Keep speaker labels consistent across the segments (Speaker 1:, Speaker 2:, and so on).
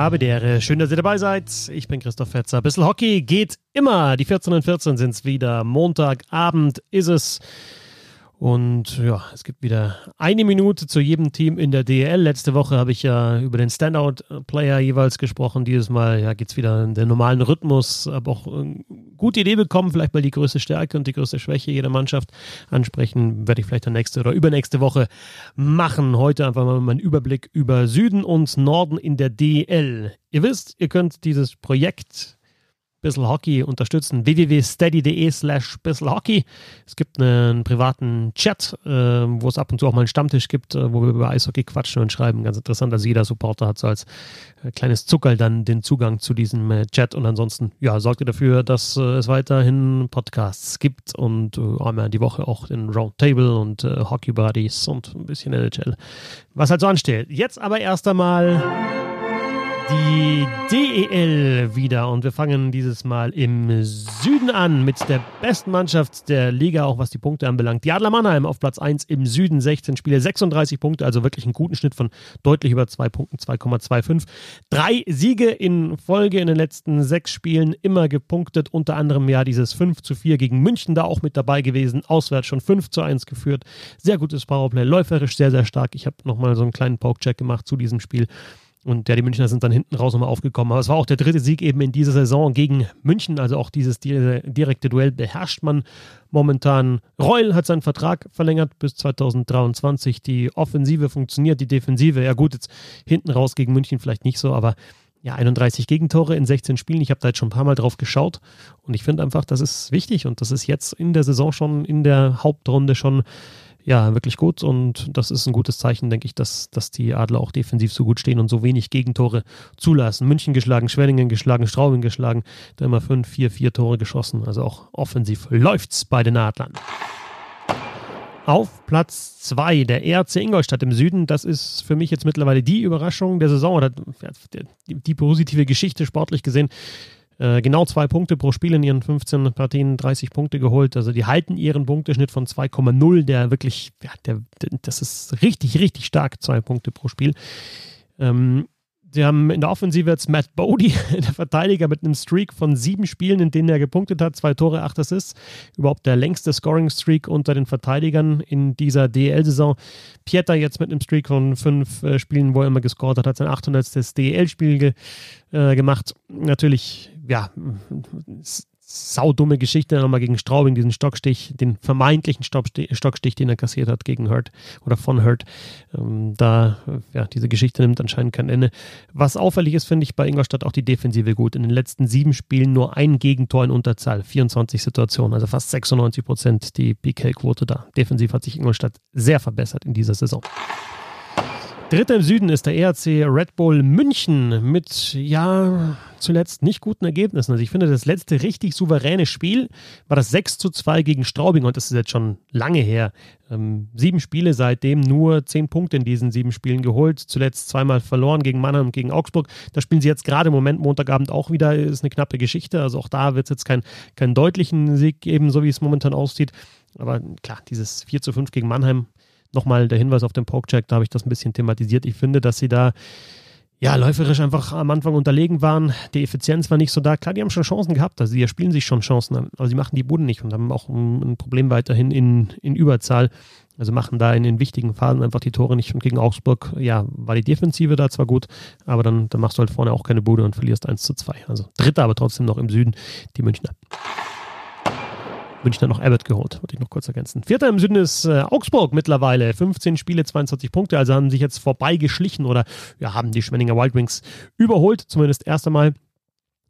Speaker 1: habe Ehre. Schön, dass ihr dabei seid. Ich bin Christoph Fetzer. Bissl Hockey geht immer. Die 14 und 14 sind es wieder. Montagabend ist es. Und ja, es gibt wieder eine Minute zu jedem Team in der DL. Letzte Woche habe ich ja über den Standout-Player jeweils gesprochen. Dieses Mal ja, geht es wieder in den normalen Rhythmus. Habe auch eine gute Idee bekommen, vielleicht mal die größte Stärke und die größte Schwäche jeder Mannschaft ansprechen. Werde ich vielleicht dann nächste oder übernächste Woche machen. Heute einfach mal meinen Überblick über Süden und Norden in der DL. Ihr wisst, ihr könnt dieses Projekt Bissl Hockey unterstützen. www.steady.de slash Hockey. Es gibt einen privaten Chat, äh, wo es ab und zu auch mal einen Stammtisch gibt, äh, wo wir über Eishockey quatschen und schreiben. Ganz interessant, dass jeder Supporter hat so als äh, kleines Zuckerl dann den Zugang zu diesem äh, Chat und ansonsten, ja, sorgt ihr dafür, dass äh, es weiterhin Podcasts gibt und äh, einmal die Woche auch den Roundtable und Hockey Buddies und ein bisschen NHL. Was halt so ansteht. Jetzt aber erst einmal die DEL wieder und wir fangen dieses Mal im Süden an mit der besten Mannschaft der Liga, auch was die Punkte anbelangt. Die Adler Mannheim auf Platz 1 im Süden, 16 Spiele, 36 Punkte, also wirklich einen guten Schnitt von deutlich über 2 Punkten, 2,25. Drei Siege in Folge in den letzten sechs Spielen, immer gepunktet, unter anderem ja dieses 5 zu 4 gegen München da auch mit dabei gewesen, auswärts schon 5 zu 1 geführt. Sehr gutes Powerplay, läuferisch sehr, sehr stark. Ich habe nochmal so einen kleinen Poke-Check gemacht zu diesem Spiel. Und ja, die Münchner sind dann hinten raus nochmal aufgekommen. Aber es war auch der dritte Sieg eben in dieser Saison gegen München. Also auch dieses direkte Duell beherrscht man momentan. Reul hat seinen Vertrag verlängert bis 2023. Die Offensive funktioniert, die Defensive, ja gut, jetzt hinten raus gegen München vielleicht nicht so, aber ja, 31 Gegentore in 16 Spielen. Ich habe da jetzt schon ein paar Mal drauf geschaut und ich finde einfach, das ist wichtig und das ist jetzt in der Saison schon, in der Hauptrunde schon ja, wirklich gut und das ist ein gutes Zeichen, denke ich, dass, dass die Adler auch defensiv so gut stehen und so wenig Gegentore zulassen. München geschlagen, Schwenningen geschlagen, Straubing geschlagen, da immer fünf, vier, vier Tore geschossen. Also auch offensiv läuft's bei den Adlern. Auf Platz 2 der ERC Ingolstadt im Süden. Das ist für mich jetzt mittlerweile die Überraschung der Saison oder die, die positive Geschichte sportlich gesehen. Äh, genau zwei Punkte pro Spiel in ihren 15 Partien, 30 Punkte geholt. Also die halten ihren Punkteschnitt von 2,0, der wirklich, ja, der, das ist richtig, richtig stark, zwei Punkte pro Spiel. Ähm, Sie haben in der Offensive jetzt Matt Bodie, der Verteidiger mit einem Streak von sieben Spielen, in denen er gepunktet hat, zwei Tore, acht Assists. Überhaupt der längste Scoring-Streak unter den Verteidigern in dieser DL-Saison. Pieter jetzt mit einem Streak von fünf äh, Spielen, wo er immer gescored hat, hat sein 800. DL-Spiel ge äh, gemacht. Natürlich, ja, saudumme Geschichte nochmal gegen Straubing, diesen Stockstich, den vermeintlichen Stockstich, den er kassiert hat gegen Hurt oder von Hurt. Ähm, da, ja, diese Geschichte nimmt anscheinend kein Ende. Was auffällig ist, finde ich bei Ingolstadt auch die Defensive gut. In den letzten sieben Spielen nur ein Gegentor in Unterzahl, 24 Situationen, also fast 96 Prozent die PK-Quote da. Defensiv hat sich Ingolstadt sehr verbessert in dieser Saison. Dritter im Süden ist der ERC Red Bull München mit, ja, zuletzt nicht guten Ergebnissen. Also ich finde, das letzte richtig souveräne Spiel war das 6 zu 2 gegen Straubing und das ist jetzt schon lange her. Ähm, sieben Spiele seitdem, nur zehn Punkte in diesen sieben Spielen geholt. Zuletzt zweimal verloren gegen Mannheim und gegen Augsburg. Da spielen sie jetzt gerade im Moment Montagabend auch wieder. Ist eine knappe Geschichte. Also auch da wird es jetzt keinen kein deutlichen Sieg geben, so wie es momentan aussieht. Aber klar, dieses 4 zu 5 gegen Mannheim nochmal der Hinweis auf den Pokecheck, da habe ich das ein bisschen thematisiert. Ich finde, dass sie da ja, läuferisch einfach am Anfang unterlegen waren. Die Effizienz war nicht so da. Klar, die haben schon Chancen gehabt, also die spielen sich schon Chancen, aber sie machen die Buden nicht und haben auch ein, Problem weiterhin in, in Überzahl. Also machen da in den wichtigen Phasen einfach die Tore nicht. Und gegen Augsburg, ja, war die Defensive da zwar gut, aber dann, dann machst du halt vorne auch keine Bude und verlierst 1 zu 2. Also dritter, aber trotzdem noch im Süden, die Münchner. Münchner noch Abbott geholt, wollte ich noch kurz ergänzen. Vierter im Süden ist äh, Augsburg mittlerweile. 15 Spiele, 22 Punkte, also haben sich jetzt vorbeigeschlichen oder ja, haben die Schwenninger Wild Wings überholt, zumindest erst einmal.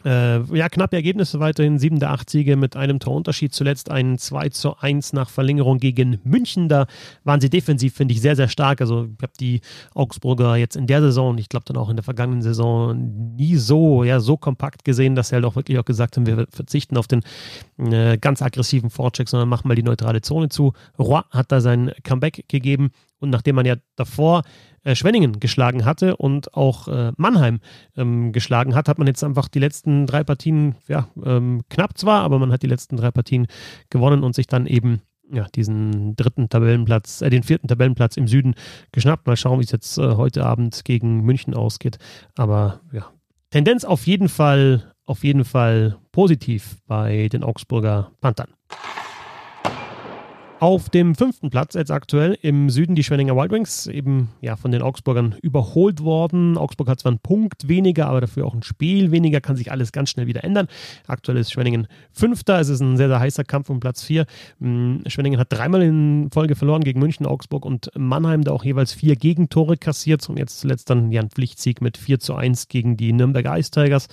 Speaker 1: Äh, ja, knappe Ergebnisse weiterhin. Sieben der acht Siege mit einem Torunterschied. Zuletzt ein 2 zu 1 nach Verlängerung gegen München. Da waren sie defensiv, finde ich, sehr, sehr stark. Also ich habe die Augsburger jetzt in der Saison ich glaube dann auch in der vergangenen Saison nie so, ja, so kompakt gesehen, dass sie halt auch wirklich auch gesagt haben, wir verzichten auf den äh, ganz aggressiven Vorcheck, sondern machen mal die neutrale Zone zu. Roy hat da sein Comeback gegeben und nachdem man ja davor äh, Schwenningen geschlagen hatte und auch äh, Mannheim ähm, geschlagen hat, hat man jetzt einfach die letzten drei Partien, ja, ähm, knapp zwar, aber man hat die letzten drei Partien gewonnen und sich dann eben ja, diesen dritten Tabellenplatz, äh, den vierten Tabellenplatz im Süden geschnappt. Mal schauen, wie es jetzt äh, heute Abend gegen München ausgeht. Aber ja, Tendenz auf jeden Fall, auf jeden Fall positiv bei den Augsburger Panthern. Auf dem fünften Platz jetzt aktuell im Süden die Schwenninger Wild Wings, eben ja von den Augsburgern überholt worden. Augsburg hat zwar einen Punkt weniger, aber dafür auch ein Spiel weniger, kann sich alles ganz schnell wieder ändern. Aktuell ist Schwenningen Fünfter, es ist ein sehr, sehr heißer Kampf um Platz vier. Hm, Schwenningen hat dreimal in Folge verloren gegen München, Augsburg und Mannheim, da auch jeweils vier Gegentore kassiert und jetzt zuletzt dann ja ein Pflichtsieg mit 4 zu 1 gegen die Nürnberger Ice Tigers.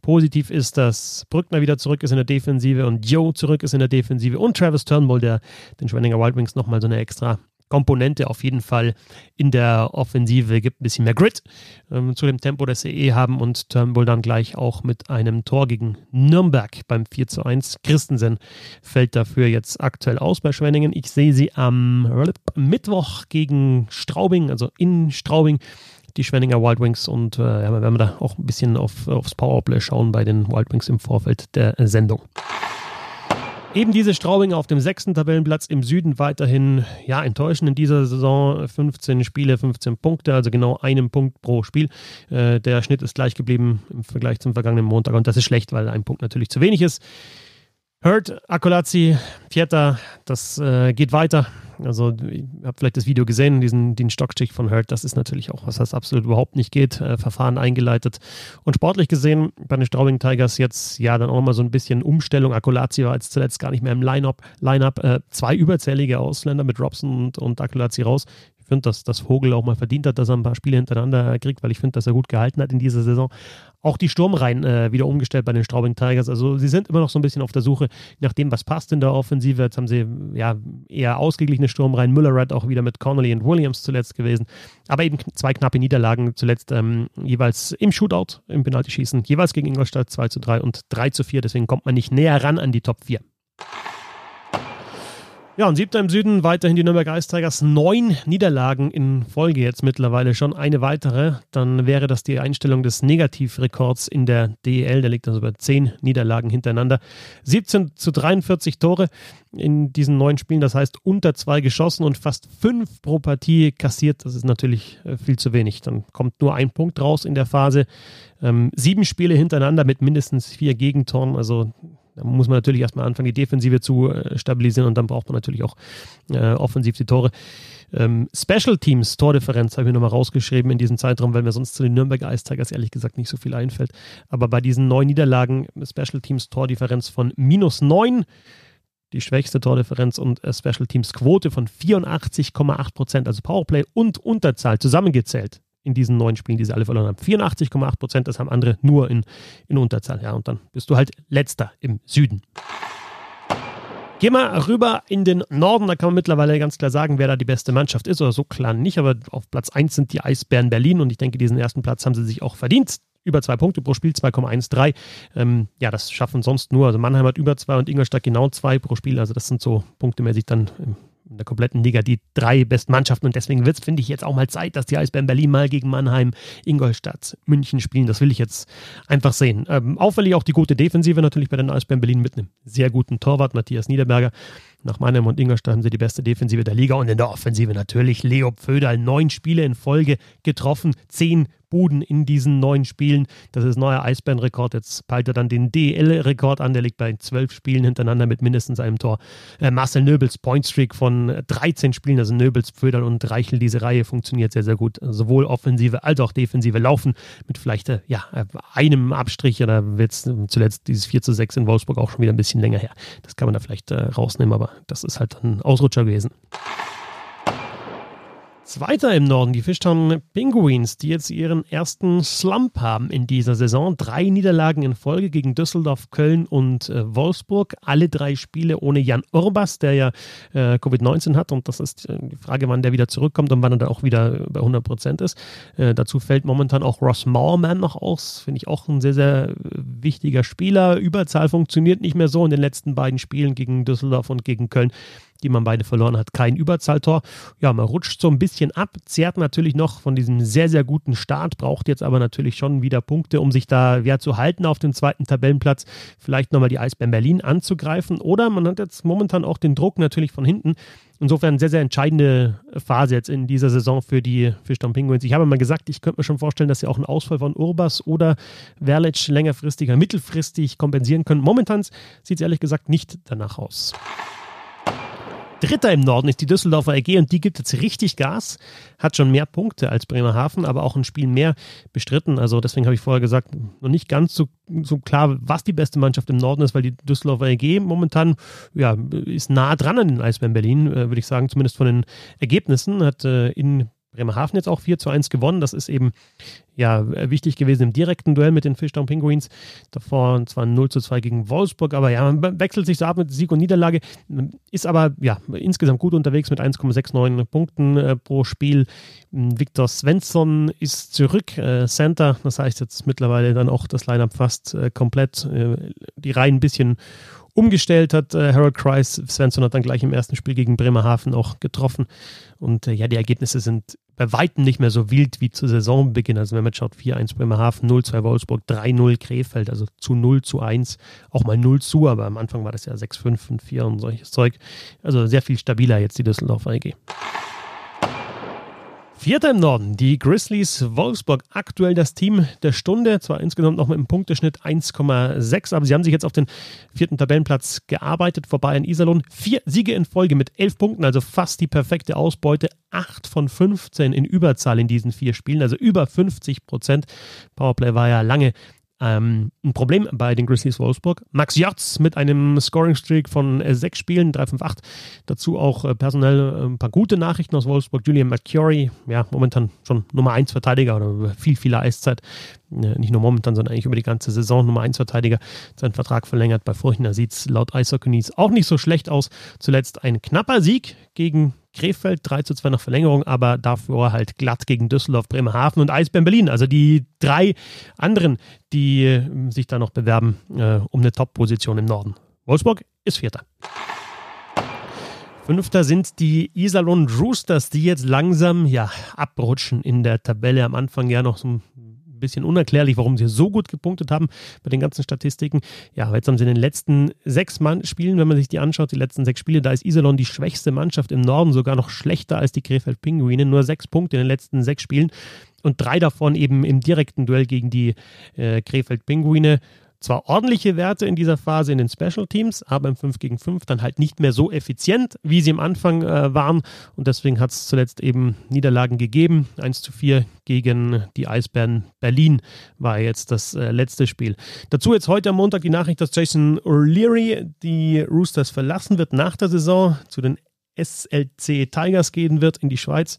Speaker 1: Positiv ist, dass Brückner wieder zurück ist in der Defensive und Joe zurück ist in der Defensive und Travis Turnbull, der den Schwenninger Wild Wings nochmal so eine extra Komponente auf jeden Fall in der Offensive gibt ein bisschen mehr Grit ähm, zu dem Tempo, das sie eh haben und Turnbull dann gleich auch mit einem Tor gegen Nürnberg beim 4 zu 1. Christensen fällt dafür jetzt aktuell aus bei Schwenningen. Ich sehe sie am Mittwoch gegen Straubing, also in Straubing die Schwenninger Wild Wings und äh, ja, werden wir da auch ein bisschen auf, aufs Powerplay schauen bei den Wild Wings im Vorfeld der Sendung. Eben diese Straubinger auf dem sechsten Tabellenplatz im Süden weiterhin ja, enttäuschend in dieser Saison. 15 Spiele, 15 Punkte, also genau einen Punkt pro Spiel. Äh, der Schnitt ist gleich geblieben im Vergleich zum vergangenen Montag und das ist schlecht, weil ein Punkt natürlich zu wenig ist. Hurt, Akolazzi, Pieta, das äh, geht weiter. Also, ihr habt vielleicht das Video gesehen, diesen den Stockstich von Hurt. Das ist natürlich auch was, das absolut überhaupt nicht geht. Äh, Verfahren eingeleitet. Und sportlich gesehen, bei den Straubing Tigers jetzt ja dann auch mal so ein bisschen Umstellung. Akolazzi war jetzt zuletzt gar nicht mehr im Line-Up. Line äh, zwei überzählige Ausländer mit Robson und, und Akolazzi raus finde, dass, dass Vogel auch mal verdient hat, dass er ein paar Spiele hintereinander kriegt, weil ich finde, dass er gut gehalten hat in dieser Saison. Auch die Sturmreihen äh, wieder umgestellt bei den Straubing Tigers. Also sie sind immer noch so ein bisschen auf der Suche nach dem, was passt in der Offensive. Jetzt haben sie ja eher ausgeglichene Sturmreihen. Müller Red auch wieder mit Connolly und Williams zuletzt gewesen. Aber eben zwei knappe Niederlagen zuletzt ähm, jeweils im Shootout, im Penalty-Schießen, jeweils gegen Ingolstadt 2 zu 3 und 3 zu 4. Deswegen kommt man nicht näher ran an die Top 4. Ja, und siebter im Süden, weiterhin die Nürnberg Ice Tigers. Neun Niederlagen in Folge jetzt mittlerweile schon. Eine weitere, dann wäre das die Einstellung des Negativrekords in der DEL. Der liegt also bei zehn Niederlagen hintereinander. 17 zu 43 Tore in diesen neun Spielen, das heißt unter zwei geschossen und fast fünf pro Partie kassiert. Das ist natürlich äh, viel zu wenig. Dann kommt nur ein Punkt raus in der Phase. Ähm, sieben Spiele hintereinander mit mindestens vier Gegentoren. Also da muss man natürlich erstmal anfangen, die Defensive zu äh, stabilisieren und dann braucht man natürlich auch äh, offensiv die Tore. Ähm, Special Teams Tordifferenz habe ich nochmal rausgeschrieben in diesem Zeitraum, weil mir sonst zu den Nürnberger Ice Tigers ehrlich gesagt nicht so viel einfällt. Aber bei diesen neun Niederlagen Special Teams Tordifferenz von minus neun, die schwächste Tordifferenz und äh, Special Teams Quote von 84,8 Prozent, also Powerplay und Unterzahl zusammengezählt in diesen neun Spielen, die sie alle verloren haben. 84,8 Prozent, das haben andere nur in, in Unterzahl. Ja, und dann bist du halt letzter im Süden. Gehen wir rüber in den Norden, da kann man mittlerweile ganz klar sagen, wer da die beste Mannschaft ist, oder so klar nicht, aber auf Platz 1 sind die Eisbären Berlin und ich denke, diesen ersten Platz haben sie sich auch verdient. Über zwei Punkte pro Spiel, 2,13. Ähm, ja, das schaffen sonst nur. Also Mannheim hat über zwei und Ingolstadt genau zwei pro Spiel. Also das sind so punktemäßig dann in der kompletten Liga die drei besten Mannschaften. Und deswegen wird es, finde ich, jetzt auch mal Zeit, dass die Eisbären Berlin mal gegen Mannheim, Ingolstadt, München spielen. Das will ich jetzt einfach sehen. Ähm, auffällig auch die gute Defensive natürlich bei den Eisbären Berlin mit einem sehr guten Torwart, Matthias Niederberger. Nach Mannheim und Ingolstadt haben sie die beste Defensive der Liga und in der Offensive natürlich Leo Pföderl. Neun Spiele in Folge getroffen, zehn Buden in diesen neun Spielen. Das ist neuer Eisbärenrekord. Jetzt peilt er dann den DL-Rekord an. Der liegt bei zwölf Spielen hintereinander mit mindestens einem Tor. Äh, Marcel Nöbels Pointstreak von 13 Spielen, also Nöbels, Pföderl und Reichel. Diese Reihe funktioniert sehr, sehr gut. Sowohl offensive als auch defensive Laufen mit vielleicht äh, ja, einem Abstrich. Oder wird zuletzt dieses 4 zu 6 in Wolfsburg auch schon wieder ein bisschen länger her. Das kann man da vielleicht äh, rausnehmen, aber das ist halt ein Ausrutscher gewesen. Zweiter im Norden, die Fishtown Penguins, die jetzt ihren ersten Slump haben in dieser Saison. Drei Niederlagen in Folge gegen Düsseldorf, Köln und äh, Wolfsburg. Alle drei Spiele ohne Jan Urbas, der ja äh, Covid-19 hat. Und das ist äh, die Frage, wann der wieder zurückkommt und wann er da auch wieder bei 100 Prozent ist. Äh, dazu fällt momentan auch Ross Mowerman noch aus. Finde ich auch ein sehr, sehr wichtiger Spieler. Überzahl funktioniert nicht mehr so in den letzten beiden Spielen gegen Düsseldorf und gegen Köln. Die man beide verloren hat, kein Überzahltor. Ja, man rutscht so ein bisschen ab, zehrt natürlich noch von diesem sehr, sehr guten Start, braucht jetzt aber natürlich schon wieder Punkte, um sich da ja, zu halten auf dem zweiten Tabellenplatz. Vielleicht nochmal die Eisbären Berlin anzugreifen. Oder man hat jetzt momentan auch den Druck natürlich von hinten. Insofern sehr, sehr entscheidende Phase jetzt in dieser Saison für die Fischtown Penguins. Ich habe mal gesagt, ich könnte mir schon vorstellen, dass sie auch einen Ausfall von Urbas oder Verlic längerfristiger, mittelfristig kompensieren können. Momentan sieht es ehrlich gesagt nicht danach aus. Dritter im Norden ist die Düsseldorfer AG und die gibt jetzt richtig Gas, hat schon mehr Punkte als Bremerhaven, aber auch ein Spiel mehr bestritten. Also deswegen habe ich vorher gesagt, noch nicht ganz so, so klar, was die beste Mannschaft im Norden ist, weil die Düsseldorfer AG momentan ja, ist nah dran an den Eisbären Berlin, äh, würde ich sagen, zumindest von den Ergebnissen. Hat äh, in Bremerhaven jetzt auch 4 zu 1 gewonnen. Das ist eben ja wichtig gewesen im direkten Duell mit den Fishtown Penguins. Davor zwar 0 zu 2 gegen Wolfsburg, aber ja, man wechselt sich so ab mit Sieg und Niederlage. Ist aber ja insgesamt gut unterwegs mit 1,69 Punkten äh, pro Spiel. Viktor Svensson ist zurück, äh, Center. Das heißt jetzt mittlerweile dann auch das Lineup fast äh, komplett. Äh, die Reihen ein bisschen umgestellt hat. Äh, Harold Kreis, Svensson hat dann gleich im ersten Spiel gegen Bremerhaven auch getroffen. Und äh, ja, die Ergebnisse sind bei Weitem nicht mehr so wild wie zu Saisonbeginn. Also wenn man schaut, 4-1 Bremerhaven, 0-2 Wolfsburg, 3-0 Krefeld, also zu 0 zu 1, auch mal 0 zu, aber am Anfang war das ja 6-5 und 4 und solches Zeug. Also sehr viel stabiler jetzt die Düsseldorfer AG. Vierter im Norden, die Grizzlies Wolfsburg. Aktuell das Team der Stunde, zwar insgesamt noch mit einem Punkteschnitt 1,6, aber sie haben sich jetzt auf den vierten Tabellenplatz gearbeitet, vorbei in Iserlohn. Vier Siege in Folge mit elf Punkten, also fast die perfekte Ausbeute. Acht von 15 in Überzahl in diesen vier Spielen, also über 50 Prozent. Powerplay war ja lange ähm, ein Problem bei den Grizzlies Wolfsburg. Max Jotz mit einem Scoring-Streak von äh, sechs Spielen, 3-5-8. Dazu auch äh, personell äh, ein paar gute Nachrichten aus Wolfsburg. Julian McCurry, ja, momentan schon Nummer 1 Verteidiger oder viel, viel Eiszeit. Äh, nicht nur momentan, sondern eigentlich über die ganze Saison Nummer 1 Verteidiger. Sein Vertrag verlängert bei Furchner sieht es laut Eishockey News auch nicht so schlecht aus. Zuletzt ein knapper Sieg gegen Krefeld, 3 zu 2 nach Verlängerung, aber dafür halt glatt gegen Düsseldorf, Bremerhaven und Eisbären Berlin. Also die drei anderen, die äh, sich da noch bewerben äh, um eine Top-Position im Norden. Wolfsburg ist Vierter. Fünfter sind die Iserlohn Roosters, die jetzt langsam ja abrutschen in der Tabelle. Am Anfang ja noch so ein ein bisschen unerklärlich, warum sie so gut gepunktet haben bei den ganzen Statistiken. Ja, jetzt haben sie in den letzten sechs Mann Spielen, wenn man sich die anschaut, die letzten sechs Spiele, da ist Iserlohn die schwächste Mannschaft im Norden, sogar noch schlechter als die Krefeld Pinguine. Nur sechs Punkte in den letzten sechs Spielen und drei davon eben im direkten Duell gegen die äh, Krefeld Pinguine zwar ordentliche Werte in dieser Phase in den Special Teams, aber im 5 gegen 5 dann halt nicht mehr so effizient, wie sie am Anfang äh, waren. Und deswegen hat es zuletzt eben Niederlagen gegeben. 1 zu 4 gegen die Eisbären Berlin war jetzt das äh, letzte Spiel. Dazu jetzt heute am Montag die Nachricht, dass Jason O'Leary die Roosters verlassen wird nach der Saison, zu den SLC Tigers gehen wird in die Schweiz.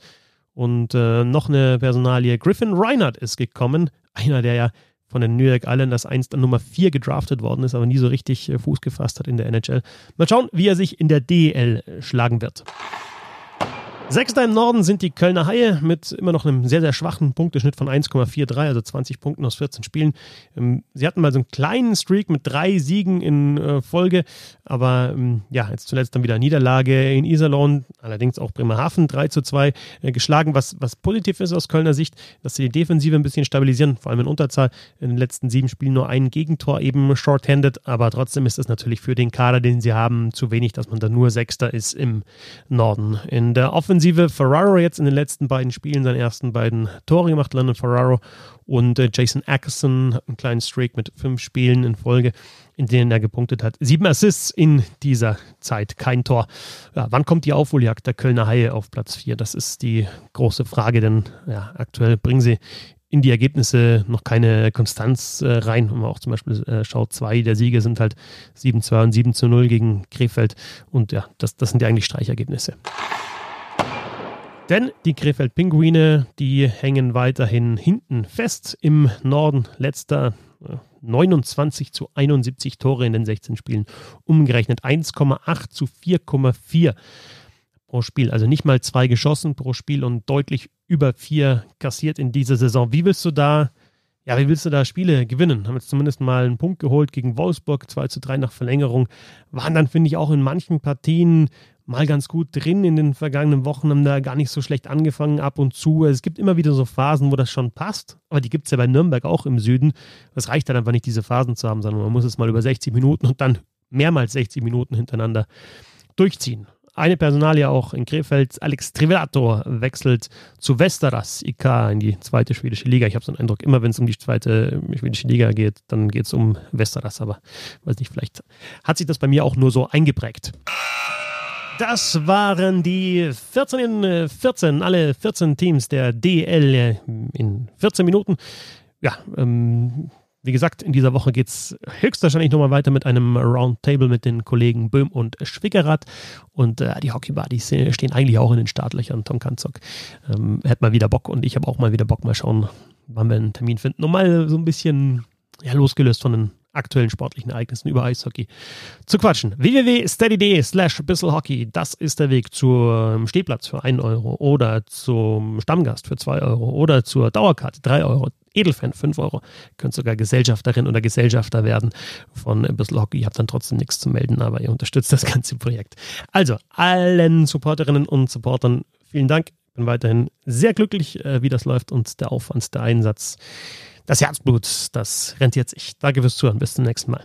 Speaker 1: Und äh, noch eine Personalie. Griffin Reinhardt ist gekommen. Einer, der ja von den New York Islanders einst an Nummer 4 gedraftet worden ist, aber nie so richtig äh, Fuß gefasst hat in der NHL. Mal schauen, wie er sich in der DEL äh, schlagen wird. Sechster im Norden sind die Kölner Haie mit immer noch einem sehr, sehr schwachen Punkteschnitt von 1,43, also 20 Punkten aus 14 Spielen. Ähm, sie hatten mal so einen kleinen Streak mit drei Siegen in äh, Folge, aber ähm, ja, jetzt zuletzt dann wieder Niederlage in Iserlohn, allerdings auch Bremerhaven 3 zu 2 äh, geschlagen, was, was positiv ist aus Kölner Sicht, dass sie die Defensive ein bisschen stabilisieren, vor allem in Unterzahl. In den letzten sieben Spielen nur ein Gegentor eben shorthanded, aber trotzdem ist es natürlich für den Kader, den sie haben, zu wenig, dass man da nur Sechster ist im Norden. In der Offensive Offensive Ferraro jetzt in den letzten beiden Spielen seine ersten beiden Tore gemacht, Landon Ferraro und äh, Jason Ackerson hat einen kleinen Streak mit fünf Spielen in Folge, in denen er gepunktet hat. Sieben Assists in dieser Zeit, kein Tor. Ja, wann kommt die Aufholjagd der Kölner Haie auf Platz vier? Das ist die große Frage, denn ja, aktuell bringen sie in die Ergebnisse noch keine Konstanz äh, rein. Wenn man auch zum Beispiel äh, schaut, zwei der Siege sind halt 7-2 und 7-0 gegen Krefeld. Und ja, das, das sind ja eigentlich Streichergebnisse. Denn die Krefeld Pinguine, die hängen weiterhin hinten fest im Norden. Letzter 29 äh, zu 71 Tore in den 16 Spielen. Umgerechnet 1,8 zu 4,4 pro Spiel. Also nicht mal zwei geschossen pro Spiel und deutlich über vier kassiert in dieser Saison. Wie willst du da ja, wie willst du da Spiele gewinnen? Haben jetzt zumindest mal einen Punkt geholt gegen Wolfsburg, 2 zu 3 nach Verlängerung. Waren dann, finde ich, auch in manchen Partien mal ganz gut drin in den vergangenen Wochen, haben da gar nicht so schlecht angefangen ab und zu. Es gibt immer wieder so Phasen, wo das schon passt, aber die gibt es ja bei Nürnberg auch im Süden. Es reicht dann einfach nicht, diese Phasen zu haben, sondern man muss es mal über 60 Minuten und dann mehrmals 60 Minuten hintereinander durchziehen. Eine Personalie auch in Krefeld, Alex Trivellato wechselt zu Westeras IK in die zweite schwedische Liga. Ich habe so einen Eindruck, immer wenn es um die zweite schwedische Liga geht, dann geht es um Westeras, aber weiß nicht, vielleicht hat sich das bei mir auch nur so eingeprägt. Das waren die 14 in 14, alle 14 Teams der DL in 14 Minuten. Ja, ähm, wie gesagt, in dieser Woche geht es höchstwahrscheinlich nochmal weiter mit einem Roundtable mit den Kollegen Böhm und Schwickerath. Und äh, die Hockey-Buddies stehen eigentlich auch in den Startlöchern. Tom Kanzok ähm, hat mal wieder Bock und ich habe auch mal wieder Bock. Mal schauen, wann wir einen Termin finden. Und mal so ein bisschen ja, losgelöst von den aktuellen sportlichen Ereignissen über Eishockey zu quatschen. www.steady.de slash bisselhockey, das ist der Weg zum Stehplatz für 1 Euro oder zum Stammgast für 2 Euro oder zur Dauerkarte 3 Euro. Edelfan 5 Euro. Ihr könnt sogar Gesellschafterin oder Gesellschafter werden von Bissl Hockey. Ihr habt dann trotzdem nichts zu melden, aber ihr unterstützt das ganze Projekt. Also, allen Supporterinnen und Supportern vielen Dank. Ich bin weiterhin sehr glücklich, äh, wie das läuft und der Aufwand, der Einsatz das Herzblut, das rentiert sich. Danke fürs Zuhören. Bis zum nächsten Mal.